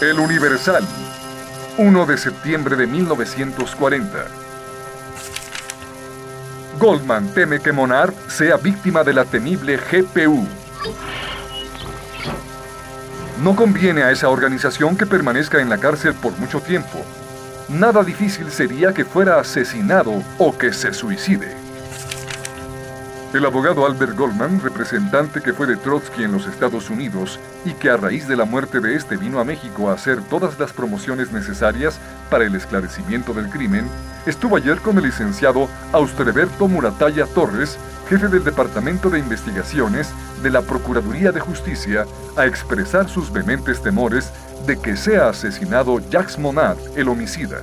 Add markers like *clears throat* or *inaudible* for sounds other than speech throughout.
El Universal, 1 de septiembre de 1940. Goldman teme que Monard sea víctima de la temible GPU. No conviene a esa organización que permanezca en la cárcel por mucho tiempo. Nada difícil sería que fuera asesinado o que se suicide. El abogado Albert Goldman, representante que fue de Trotsky en los Estados Unidos y que a raíz de la muerte de este vino a México a hacer todas las promociones necesarias para el esclarecimiento del crimen, estuvo ayer con el licenciado Austreberto Murataya Torres, jefe del Departamento de Investigaciones de la Procuraduría de Justicia, a expresar sus vehementes temores de que sea asesinado Jacques Monad, el homicida.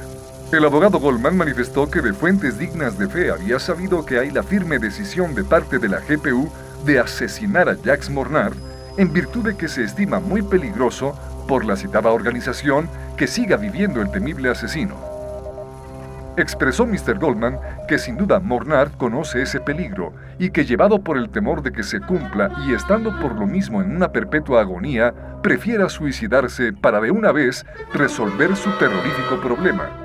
El abogado Goldman manifestó que de fuentes dignas de fe había sabido que hay la firme decisión de parte de la GPU de asesinar a Jacques Mornard en virtud de que se estima muy peligroso por la citada organización que siga viviendo el temible asesino. Expresó Mr. Goldman que sin duda Mornard conoce ese peligro y que llevado por el temor de que se cumpla y estando por lo mismo en una perpetua agonía, prefiera suicidarse para de una vez resolver su terrorífico problema.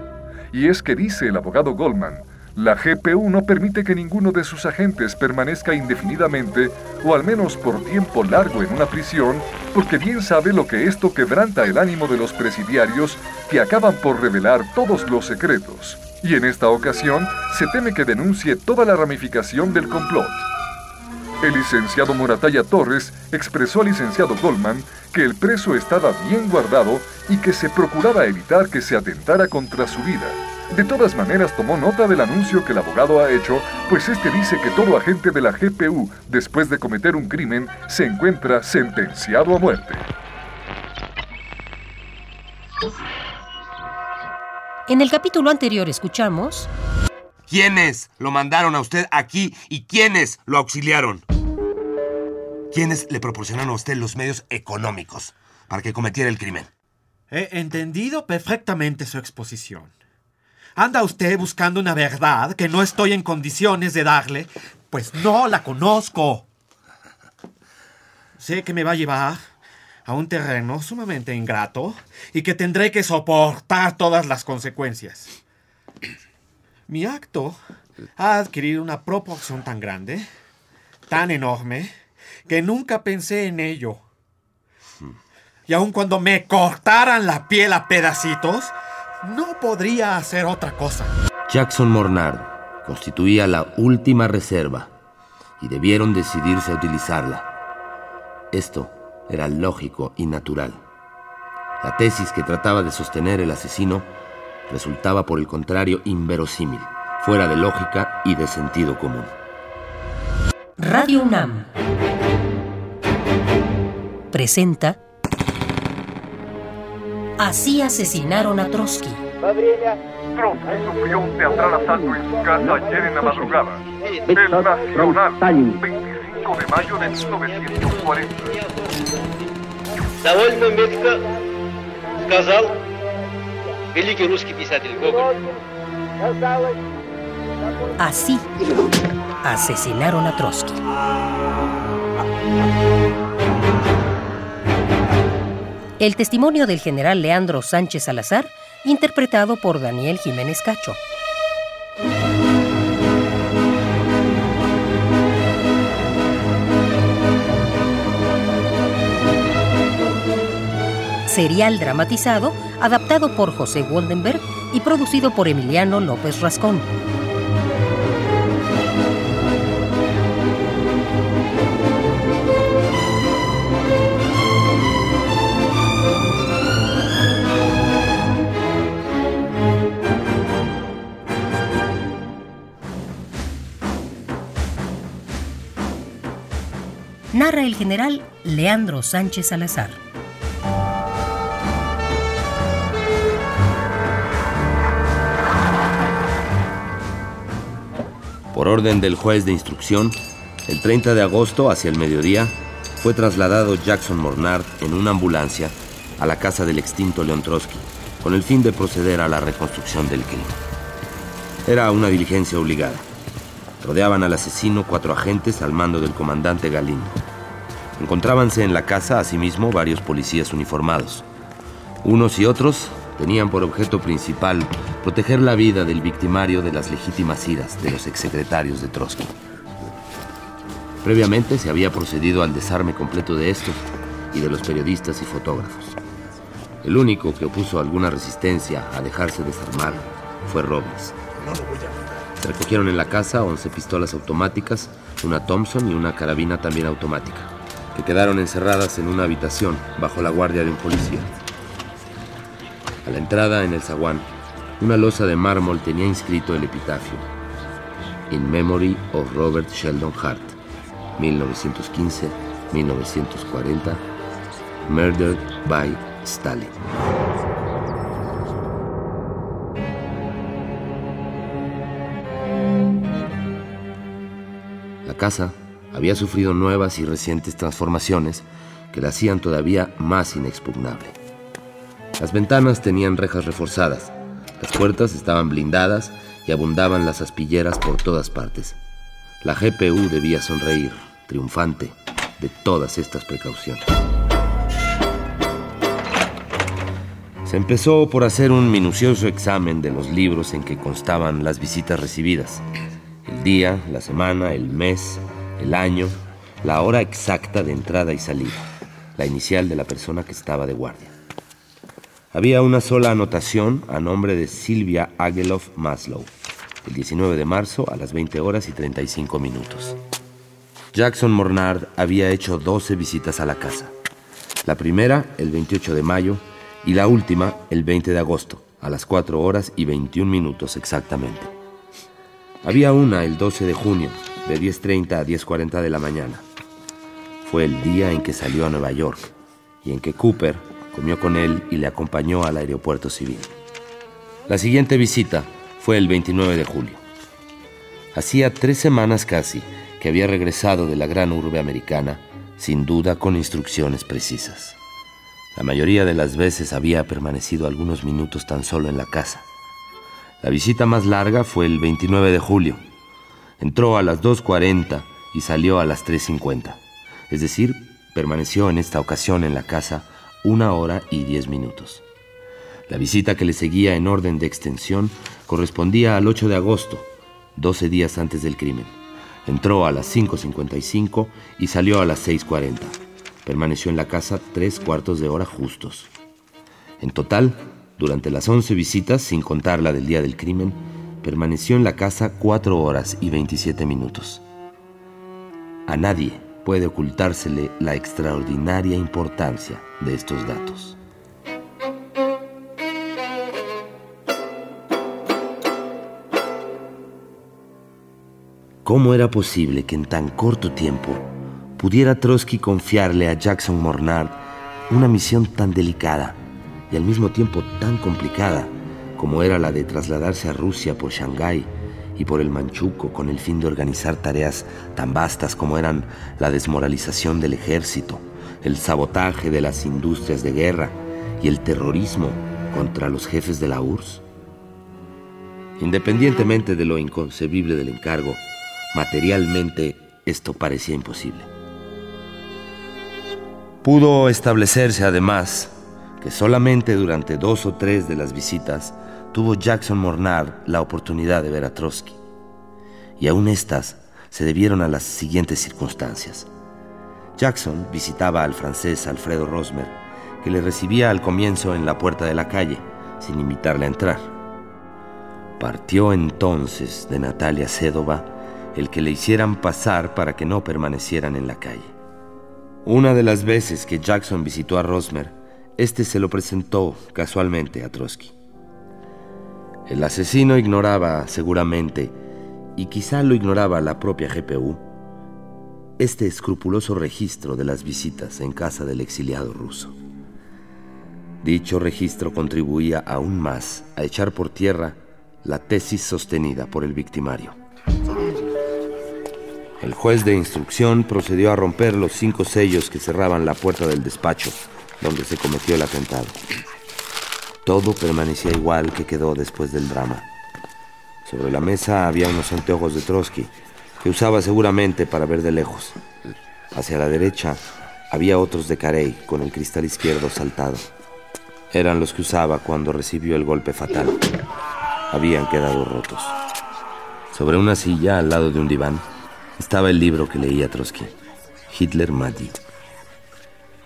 Y es que dice el abogado Goldman, la GPU no permite que ninguno de sus agentes permanezca indefinidamente o al menos por tiempo largo en una prisión, porque bien sabe lo que esto quebranta el ánimo de los presidiarios que acaban por revelar todos los secretos. Y en esta ocasión se teme que denuncie toda la ramificación del complot. El licenciado Morataya Torres expresó al licenciado Goldman que el preso estaba bien guardado y que se procuraba evitar que se atentara contra su vida. De todas maneras tomó nota del anuncio que el abogado ha hecho, pues este dice que todo agente de la GPU, después de cometer un crimen, se encuentra sentenciado a muerte. En el capítulo anterior escuchamos... ¿Quiénes lo mandaron a usted aquí y quiénes lo auxiliaron? ¿Quiénes le proporcionaron a usted los medios económicos para que cometiera el crimen? He entendido perfectamente su exposición. Anda usted buscando una verdad que no estoy en condiciones de darle, pues no la conozco. Sé que me va a llevar a un terreno sumamente ingrato y que tendré que soportar todas las consecuencias. Mi acto ha adquirido una proporción tan grande, tan enorme, que nunca pensé en ello. Y aun cuando me cortaran la piel a pedacitos, no podría hacer otra cosa. Jackson Mornard constituía la última reserva y debieron decidirse a utilizarla. Esto era lógico y natural. La tesis que trataba de sostener el asesino resultaba por el contrario inverosímil, fuera de lógica y de sentido común. Radio UNAM presenta Así asesinaron a Trotsky. Trotsky sufrió un teatral asalto en su casa ayer en la madrugada. El Nacional, 25 de mayo de 1940. Довольно метко сказал великий русский писатель Гоголь. Así asesinaron a Trotsky. El testimonio del general Leandro Sánchez Salazar, interpretado por Daniel Jiménez Cacho. Serial dramatizado, adaptado por José Woldenberg y producido por Emiliano López Rascón. narra el general Leandro Sánchez Salazar. Por orden del juez de instrucción, el 30 de agosto, hacia el mediodía, fue trasladado Jackson Mornard en una ambulancia a la casa del extinto Leon Trotsky, con el fin de proceder a la reconstrucción del crimen. Era una diligencia obligada. Rodeaban al asesino cuatro agentes al mando del comandante Galindo. Encontrábanse en la casa asimismo varios policías uniformados. Unos y otros tenían por objeto principal proteger la vida del victimario de las legítimas iras de los exsecretarios de Trotsky. Previamente se había procedido al desarme completo de estos y de los periodistas y fotógrafos. El único que opuso alguna resistencia a dejarse desarmar fue Robles. Se recogieron en la casa 11 pistolas automáticas, una Thompson y una carabina también automática, que quedaron encerradas en una habitación bajo la guardia de un policía. A la entrada en el zaguán, una losa de mármol tenía inscrito el epitafio: In memory of Robert Sheldon Hart, 1915-1940, murdered by Stalin. La casa había sufrido nuevas y recientes transformaciones que la hacían todavía más inexpugnable. Las ventanas tenían rejas reforzadas, las puertas estaban blindadas y abundaban las aspilleras por todas partes. La GPU debía sonreír, triunfante, de todas estas precauciones. Se empezó por hacer un minucioso examen de los libros en que constaban las visitas recibidas. El día, la semana, el mes, el año, la hora exacta de entrada y salida, la inicial de la persona que estaba de guardia. Había una sola anotación a nombre de Silvia Agelov Maslow, el 19 de marzo a las 20 horas y 35 minutos. Jackson Mornard había hecho 12 visitas a la casa. La primera, el 28 de mayo, y la última el 20 de agosto, a las 4 horas y 21 minutos exactamente. Había una el 12 de junio, de 10.30 a 10.40 de la mañana. Fue el día en que salió a Nueva York y en que Cooper con él y le acompañó al aeropuerto civil. La siguiente visita fue el 29 de julio. Hacía tres semanas casi que había regresado de la gran urbe americana, sin duda con instrucciones precisas. La mayoría de las veces había permanecido algunos minutos tan solo en la casa. La visita más larga fue el 29 de julio. Entró a las 2.40 y salió a las 3.50. Es decir, permaneció en esta ocasión en la casa una hora y diez minutos. La visita que le seguía en orden de extensión correspondía al 8 de agosto, 12 días antes del crimen. Entró a las 5.55 y salió a las 6.40. Permaneció en la casa tres cuartos de hora justos. En total, durante las once visitas, sin contar la del día del crimen, permaneció en la casa cuatro horas y 27 minutos. A nadie puede ocultársele la extraordinaria importancia de estos datos. ¿Cómo era posible que en tan corto tiempo pudiera Trotsky confiarle a Jackson Mornard una misión tan delicada y al mismo tiempo tan complicada como era la de trasladarse a Rusia por Shanghái y por el Manchuco con el fin de organizar tareas tan vastas como eran la desmoralización del ejército, el sabotaje de las industrias de guerra y el terrorismo contra los jefes de la URSS? Independientemente de lo inconcebible del encargo, materialmente esto parecía imposible. Pudo establecerse además que solamente durante dos o tres de las visitas tuvo Jackson Mornard la oportunidad de ver a Trotsky. Y aún estas se debieron a las siguientes circunstancias. Jackson visitaba al francés Alfredo Rosmer, que le recibía al comienzo en la puerta de la calle, sin invitarle a entrar. Partió entonces de Natalia Sedova el que le hicieran pasar para que no permanecieran en la calle. Una de las veces que Jackson visitó a Rosmer, este se lo presentó casualmente a Trotsky. El asesino ignoraba seguramente, y quizá lo ignoraba la propia GPU, este escrupuloso registro de las visitas en casa del exiliado ruso. Dicho registro contribuía aún más a echar por tierra la tesis sostenida por el victimario. El juez de instrucción procedió a romper los cinco sellos que cerraban la puerta del despacho donde se cometió el atentado. Todo permanecía igual que quedó después del drama. Sobre la mesa había unos anteojos de Trotsky que usaba seguramente para ver de lejos. Hacia la derecha, Había otros de Carey con el cristal izquierdo saltado. Eran los que usaba cuando recibió el golpe fatal. Habían quedado rotos. Sobre una silla, al lado de un diván, estaba el libro que leía Trotsky, Hitler Maddy.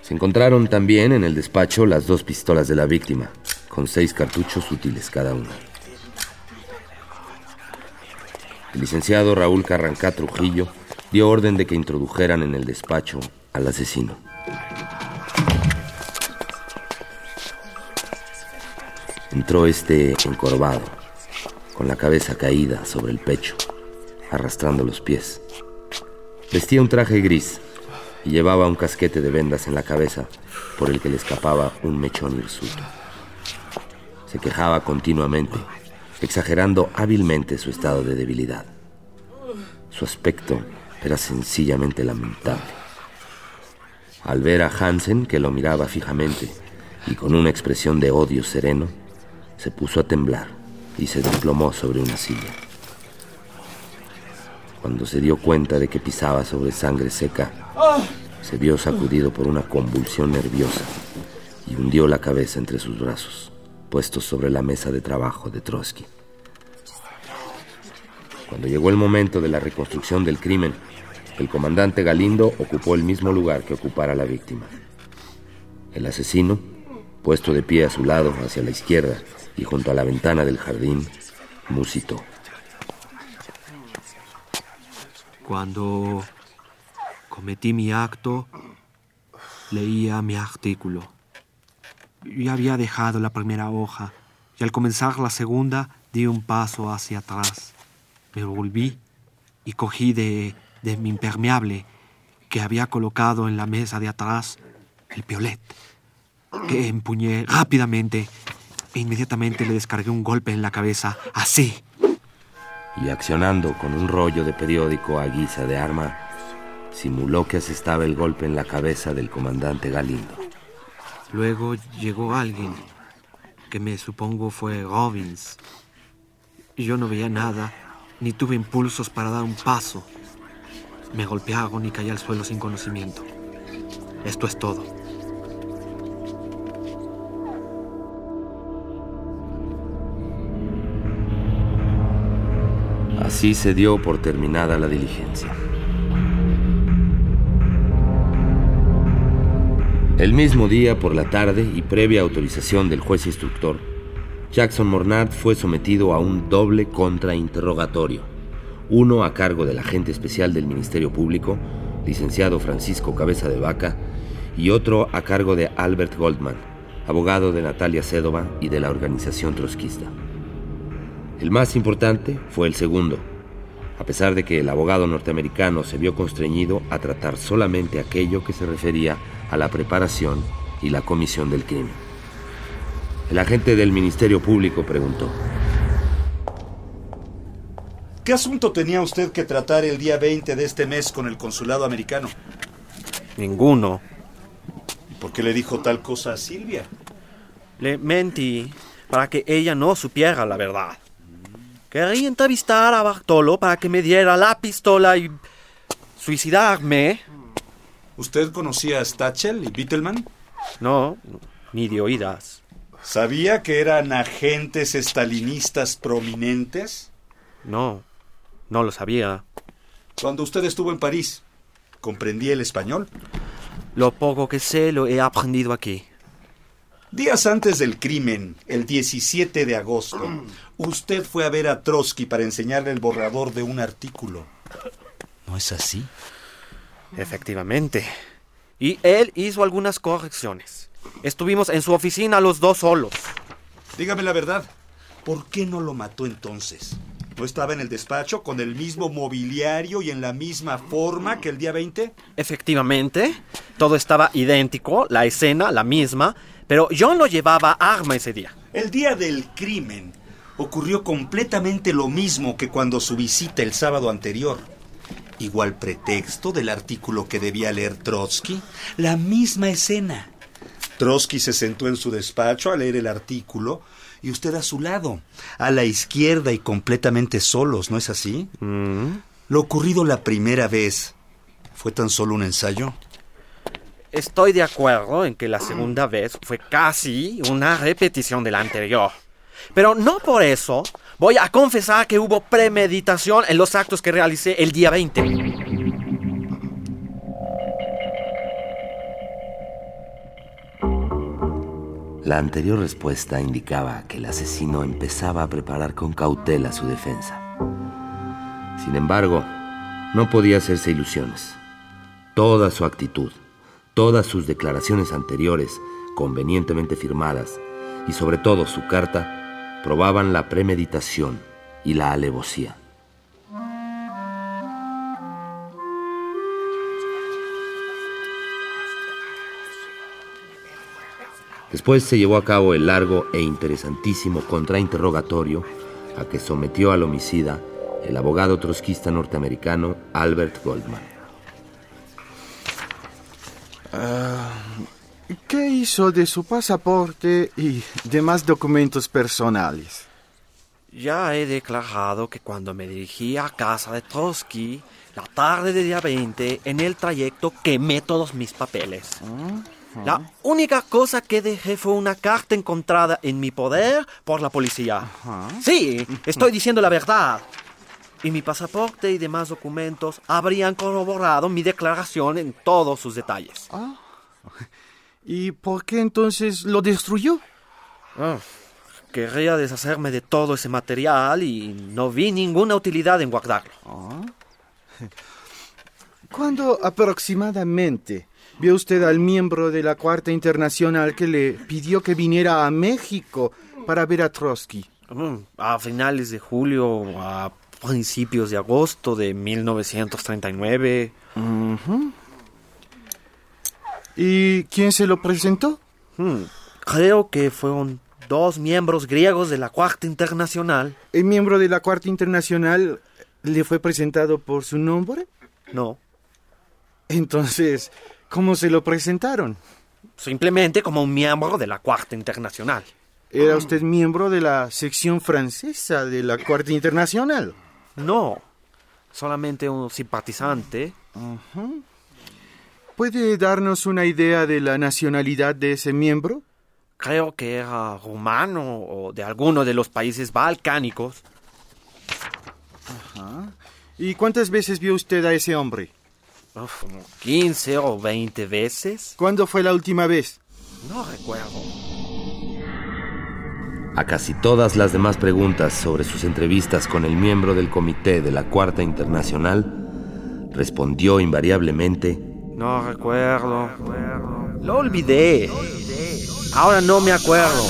Se encontraron también en el despacho las dos pistolas de la víctima, con seis cartuchos útiles cada una. El licenciado Raúl Carrancá Trujillo dio orden de que introdujeran en el despacho al asesino. Entró este encorvado, con la cabeza caída sobre el pecho, arrastrando los pies. Vestía un traje gris y llevaba un casquete de vendas en la cabeza por el que le escapaba un mechón hirsuto. Se quejaba continuamente, exagerando hábilmente su estado de debilidad. Su aspecto era sencillamente lamentable. Al ver a Hansen, que lo miraba fijamente y con una expresión de odio sereno, se puso a temblar y se desplomó sobre una silla. Cuando se dio cuenta de que pisaba sobre sangre seca, se vio sacudido por una convulsión nerviosa y hundió la cabeza entre sus brazos, puestos sobre la mesa de trabajo de Trotsky. Cuando llegó el momento de la reconstrucción del crimen, el comandante Galindo ocupó el mismo lugar que ocupara la víctima. El asesino, puesto de pie a su lado hacia la izquierda y junto a la ventana del jardín, musitó. Cuando cometí mi acto, leía mi artículo. Yo había dejado la primera hoja y al comenzar la segunda di un paso hacia atrás. Me volví y cogí de, de mi impermeable que había colocado en la mesa de atrás el piolet, que empuñé rápidamente e inmediatamente le descargué un golpe en la cabeza, así. Y accionando con un rollo de periódico a guisa de arma, simuló que asestaba el golpe en la cabeza del comandante Galindo. Luego llegó alguien, que me supongo fue Robbins. Yo no veía nada, ni tuve impulsos para dar un paso. Me golpearon y caí al suelo sin conocimiento. Esto es todo. Así se dio por terminada la diligencia. El mismo día por la tarde y previa autorización del juez instructor, Jackson Mornard fue sometido a un doble contrainterrogatorio, uno a cargo del agente especial del Ministerio Público, licenciado Francisco Cabeza de Vaca, y otro a cargo de Albert Goldman, abogado de Natalia Sedova y de la organización trotskista. El más importante fue el segundo, a pesar de que el abogado norteamericano se vio constreñido a tratar solamente aquello que se refería a la preparación y la comisión del crimen. El agente del Ministerio Público preguntó. ¿Qué asunto tenía usted que tratar el día 20 de este mes con el consulado americano? Ninguno. ¿Por qué le dijo tal cosa a Silvia? Le mentí para que ella no supiera la verdad. Quería entrevistar a Bartolo para que me diera la pistola y suicidarme. ¿Usted conocía a Stachel y Bittelman? No, ni de oídas. ¿Sabía que eran agentes estalinistas prominentes? No, no lo sabía. Cuando usted estuvo en París, ¿comprendía el español? Lo poco que sé lo he aprendido aquí. Días antes del crimen, el 17 de agosto, usted fue a ver a Trotsky para enseñarle el borrador de un artículo. ¿No es así? Efectivamente. Y él hizo algunas correcciones. Estuvimos en su oficina los dos solos. Dígame la verdad. ¿Por qué no lo mató entonces? ¿No estaba en el despacho con el mismo mobiliario y en la misma forma que el día 20? Efectivamente. Todo estaba idéntico, la escena la misma, pero yo no llevaba arma ese día. El día del crimen ocurrió completamente lo mismo que cuando su visita el sábado anterior. Igual pretexto del artículo que debía leer Trotsky, la misma escena. Trotsky se sentó en su despacho a leer el artículo y usted a su lado, a la izquierda y completamente solos, ¿no es así? Mm. Lo ocurrido la primera vez fue tan solo un ensayo. Estoy de acuerdo en que la segunda vez fue casi una repetición de la anterior. Pero no por eso voy a confesar que hubo premeditación en los actos que realicé el día 20. La anterior respuesta indicaba que el asesino empezaba a preparar con cautela su defensa. Sin embargo, no podía hacerse ilusiones. Toda su actitud, todas sus declaraciones anteriores, convenientemente firmadas, y sobre todo su carta, probaban la premeditación y la alevosía. Después se llevó a cabo el largo e interesantísimo contrainterrogatorio a que sometió al homicida el abogado trotskista norteamericano Albert Goldman. Ah, ¿Qué hizo de su pasaporte y demás documentos personales? Ya he declarado que cuando me dirigí a casa de Trotsky, la tarde del día 20, en el trayecto quemé todos mis papeles. La única cosa que dejé fue una carta encontrada en mi poder por la policía. Sí, estoy diciendo la verdad. Y mi pasaporte y demás documentos habrían corroborado mi declaración en todos sus detalles. Ah. ¿Y por qué entonces lo destruyó? Ah, querría deshacerme de todo ese material y no vi ninguna utilidad en guardarlo. Ah. ¿Cuándo aproximadamente vio usted al miembro de la Cuarta Internacional que le pidió que viniera a México para ver a Trotsky? Mm, A finales de julio, a principios de agosto de 1939. Ujú. ¿Y quién se lo presentó? Hmm, Creo que fueron dos miembros griegos de la Cuarta Internacional. ¿El miembro de la Cuarta Internacional le fue presentado por su nombre? No, Entonces, ¿cómo se lo presentaron? simplemente como un miembro de la Cuarta Internacional. ¿Era usted miembro de la sección francesa de la Cuarta Internacional? No, solamente un simpatizante. ¿Puede darnos una idea de la nacionalidad de ese miembro? Creo que era rumano o de alguno de los países balcánicos. ¿Y cuántas veces vio usted a ese hombre? Uf, como 15 o 20 veces. ¿Cuándo fue la última vez? No recuerdo. A casi todas las demás preguntas sobre sus entrevistas con el miembro del comité de la Cuarta Internacional, respondió invariablemente, No recuerdo. Lo olvidé. Ahora no me acuerdo.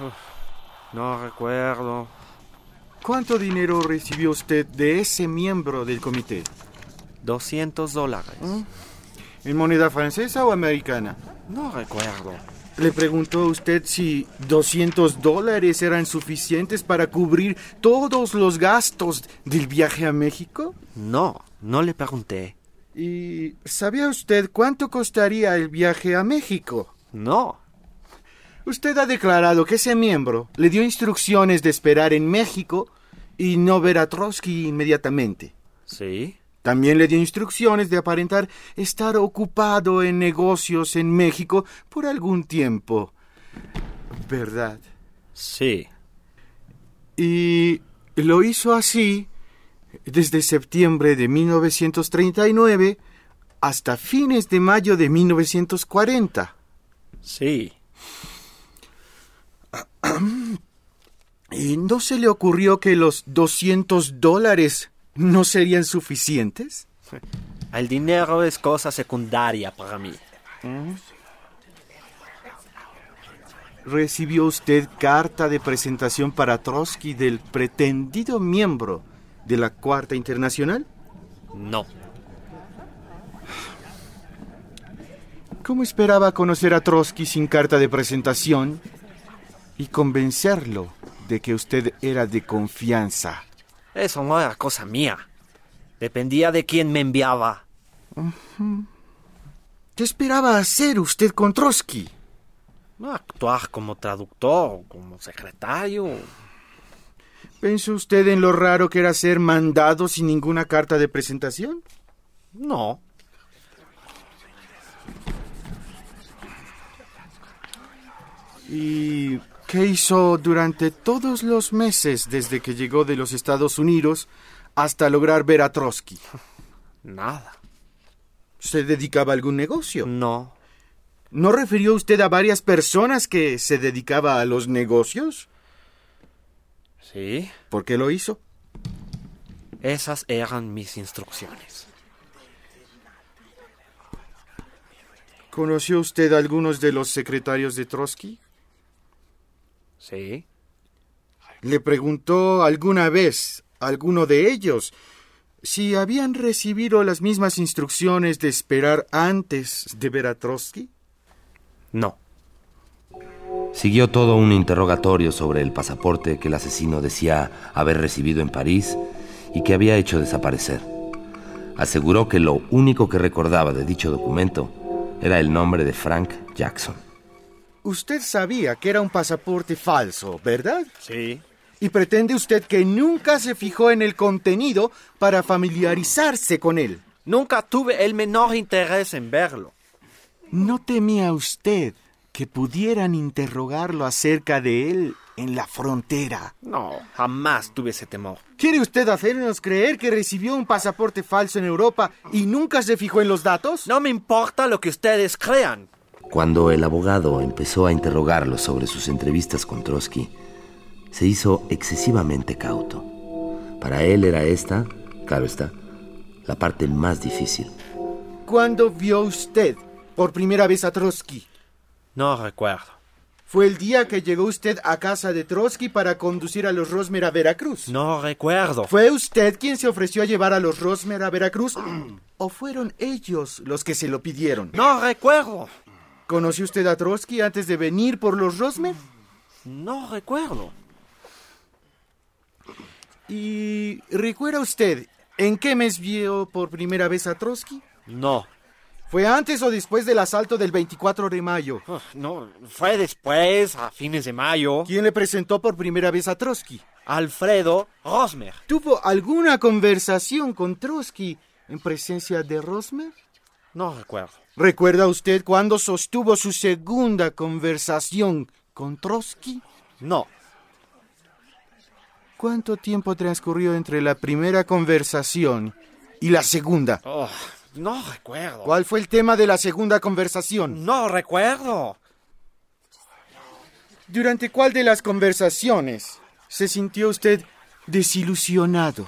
Uf, No recuerdo. ¿Cuánto dinero recibió usted de ese miembro del comité? 200 dólares. ¿En moneda francesa o americana? No recuerdo. Le preguntó usted si 200 dólares eran suficientes para cubrir todos los gastos del viaje a México. No, no le pregunté. ¿Y sabía usted cuánto costaría el viaje a México? No. Usted ha declarado que ese miembro le dio instrucciones de esperar en México y no ver a Trotsky inmediatamente. ¿Sí? También le dio instrucciones de aparentar estar ocupado en negocios en México por algún tiempo. ¿Verdad? Sí. Y lo hizo así desde septiembre de 1939 hasta fines de mayo de 1940. Sí. *clears throat* ¿Y no se le ocurrió que los 200 dólares no serían suficientes? El dinero es cosa secundaria para mí. ¿Recibió usted carta de presentación para Trotsky del pretendido miembro de la Cuarta Internacional? No. ¿Cómo esperaba conocer a Trotsky sin carta de presentación y convencerlo de que usted era de confianza? Eso no era cosa mía. Dependía de quién me enviaba. ¿Qué esperaba hacer usted con Trotsky? Actuar como traductor, como secretario. ¿Pensó usted en lo raro que era ser mandado sin ninguna carta de presentación? No. ¿Y qué hizo durante todos los meses desde que llegó de los Estados Unidos hasta lograr ver a Trotsky? Nada. ¿Se dedicaba a algún negocio? No. ¿No refirió usted a varias personas que se dedicaba a los negocios? Sí. ¿Por qué lo hizo? Esas eran mis instrucciones. ¿Conoció usted a algunos de los secretarios de Trotsky? Sí. ¿Le preguntó alguna vez a alguno de ellos si habían recibido las mismas instrucciones de esperar antes de ver a Trotsky? No. Siguió todo un interrogatorio sobre el pasaporte que el asesino decía haber recibido en París y que había hecho desaparecer. Aseguró que lo único que recordaba de dicho documento era el nombre de Frank Jackson. Usted sabía que era un pasaporte falso, ¿verdad? Sí. Y pretende usted que nunca se fijó en el contenido para familiarizarse con él. Nunca tuve el menor interés en verlo. ¿No temía usted que pudieran interrogarlo acerca de él en la frontera? No, jamás tuve ese temor. ¿Quiere usted hacernos creer que recibió un pasaporte falso en Europa y nunca se fijó en los datos? No me importa lo que ustedes crean. Cuando el abogado empezó a interrogarlo sobre sus entrevistas con Trotsky, se hizo excesivamente cauto. Para él era esta, claro está, la parte más difícil. ¿Cuándo vio usted por primera vez a Trotsky? No recuerdo. Fue el día que llegó usted a casa de Trotsky para conducir a los Rosmer a Veracruz. No recuerdo. ¿Fue usted quien se ofreció a llevar a los Rosmer a Veracruz? *clears throat* ¿O fueron ellos los que se lo pidieron? No recuerdo. ¿Conoció usted a Trotsky antes de venir por los Rosmer? No recuerdo. ¿Y recuerda usted en qué mes vio por primera vez a Trotsky? No. ¿Fue antes o después del asalto del 24 de mayo? No, fue después, a fines de mayo. ¿Quién le presentó por primera vez a Trotsky? Alfredo Rosmer. ¿Tuvo alguna conversación con Trotsky en presencia de Rosmer? No recuerdo. ¿Recuerda usted cuándo sostuvo su segunda conversación con Trotsky? No. ¿Cuánto tiempo transcurrió entre la primera conversación y la segunda? Oh, no recuerdo. ¿Cuál fue el tema de la segunda conversación? No recuerdo. ¿Durante cuál de las conversaciones se sintió usted desilusionado?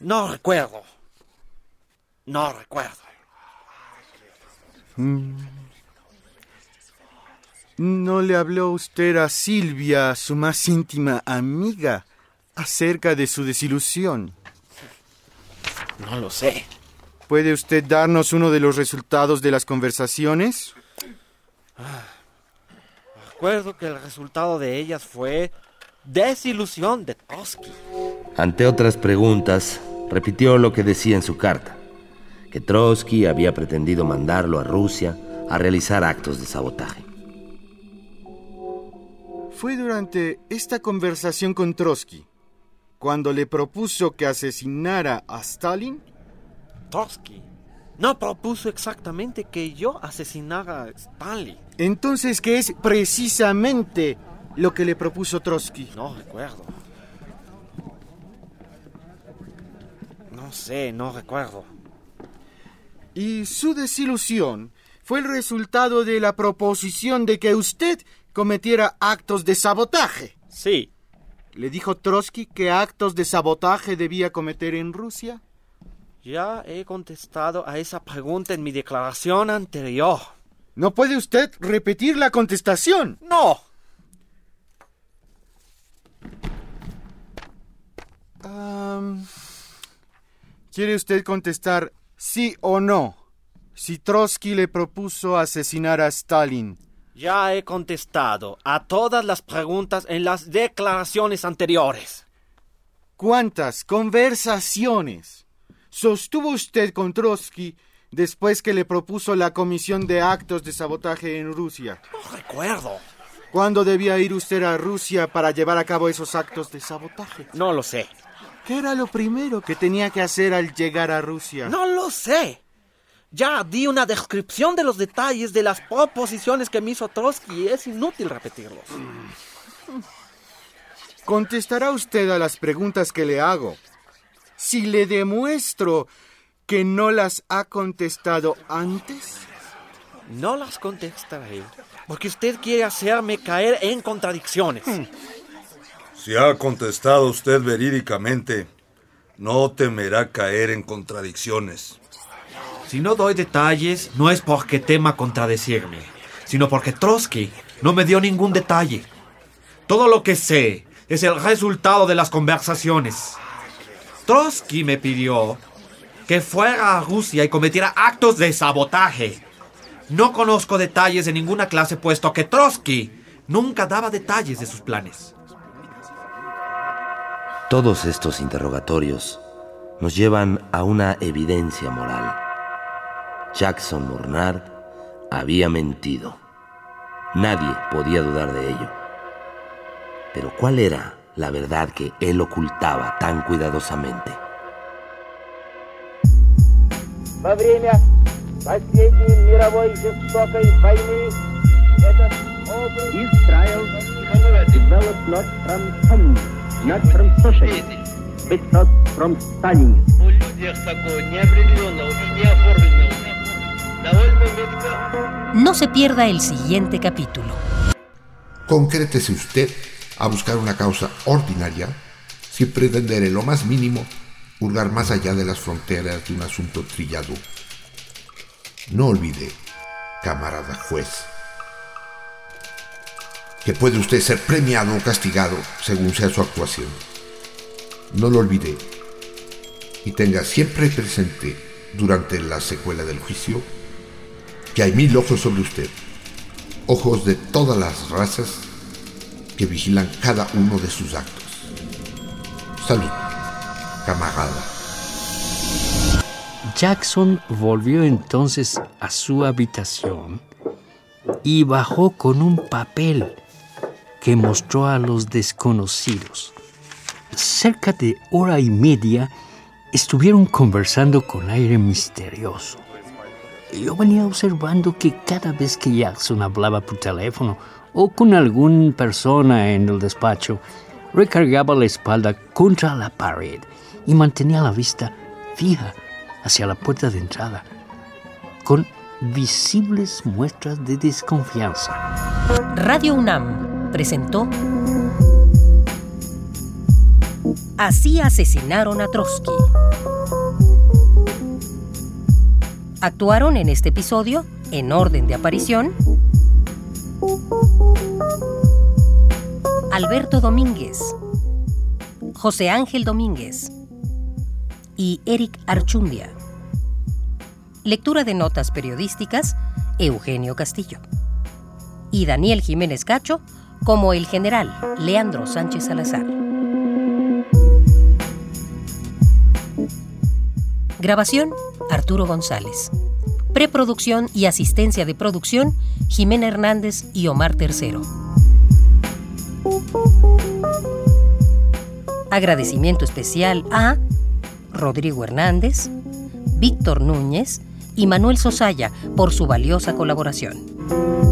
No recuerdo. No recuerdo. ¿No le habló usted a Silvia, su más íntima amiga, acerca de su desilusión? No lo sé. ¿Puede usted darnos uno de los resultados de las conversaciones? Recuerdo que el resultado de ellas fue desilusión de Trotsky. Ante otras preguntas, repitió lo que decía en su carta, que Trotsky había pretendido mandarlo a Rusia a realizar actos de sabotaje. Fue durante esta conversación con Trotsky cuando le propuso que asesinara a Stalin. Trotsky no propuso exactamente que yo asesinara a Stalin. Entonces, ¿qué es precisamente lo que le propuso Trotsky? No recuerdo. No sé, no recuerdo. Y su desilusión fue el resultado de la proposición de que usted cometiera actos de sabotaje. Sí. ¿Le dijo Trotsky qué actos de sabotaje debía cometer en Rusia? Ya he contestado a esa pregunta en mi declaración anterior. ¿No puede usted repetir la contestación? No. Um, ¿Quiere usted contestar sí o no? Si Trotsky le propuso asesinar a Stalin. Ya he contestado a todas las preguntas en las declaraciones anteriores. ¿Cuántas conversaciones sostuvo usted con Trotsky después que le propuso la comisión de actos de sabotaje en Rusia? No recuerdo. ¿Cuándo debía ir usted a Rusia para llevar a cabo esos actos de sabotaje? No lo sé. ¿Qué era lo primero que tenía que hacer al llegar a Rusia? No lo sé. Ya di una descripción de los detalles de las proposiciones que me hizo Trotsky y es inútil repetirlos. Contestará usted a las preguntas que le hago. Si le demuestro que no las ha contestado antes. No las contestaré, porque usted quiere hacerme caer en contradicciones. Si ha contestado usted verídicamente, no temerá caer en contradicciones. Si no doy detalles, no es porque tema contradecirme, sino porque Trotsky no me dio ningún detalle. Todo lo que sé es el resultado de las conversaciones. Trotsky me pidió que fuera a Rusia y cometiera actos de sabotaje. No conozco detalles de ninguna clase, puesto que Trotsky nunca daba detalles de sus planes. Todos estos interrogatorios nos llevan a una evidencia moral. Jackson Mornar había mentido. Nadie podía dudar de ello. Pero ¿cuál era la verdad que él ocultaba tan cuidadosamente? No se pierda el siguiente capítulo. Concrétese usted a buscar una causa ordinaria sin pretender en lo más mínimo hurgar más allá de las fronteras de un asunto trillado. No olvide, camarada juez que puede usted ser premiado o castigado según sea su actuación. No lo olvide y tenga siempre presente durante la secuela del juicio que hay mil ojos sobre usted, ojos de todas las razas que vigilan cada uno de sus actos. Salud, camarada. Jackson volvió entonces a su habitación y bajó con un papel que mostró a los desconocidos. Cerca de hora y media estuvieron conversando con aire misterioso. Yo venía observando que cada vez que Jackson hablaba por teléfono o con alguna persona en el despacho, recargaba la espalda contra la pared y mantenía la vista fija hacia la puerta de entrada, con visibles muestras de desconfianza. Radio UNAM presentó Así asesinaron a Trotsky. Actuaron en este episodio, en orden de aparición, Alberto Domínguez, José Ángel Domínguez y Eric Archundia. Lectura de notas periodísticas, Eugenio Castillo. Y Daniel Jiménez Cacho como el general Leandro Sánchez Salazar. Grabación, Arturo González. Preproducción y asistencia de producción, Jimena Hernández y Omar Tercero. Agradecimiento especial a Rodrigo Hernández, Víctor Núñez y Manuel Sosaya por su valiosa colaboración.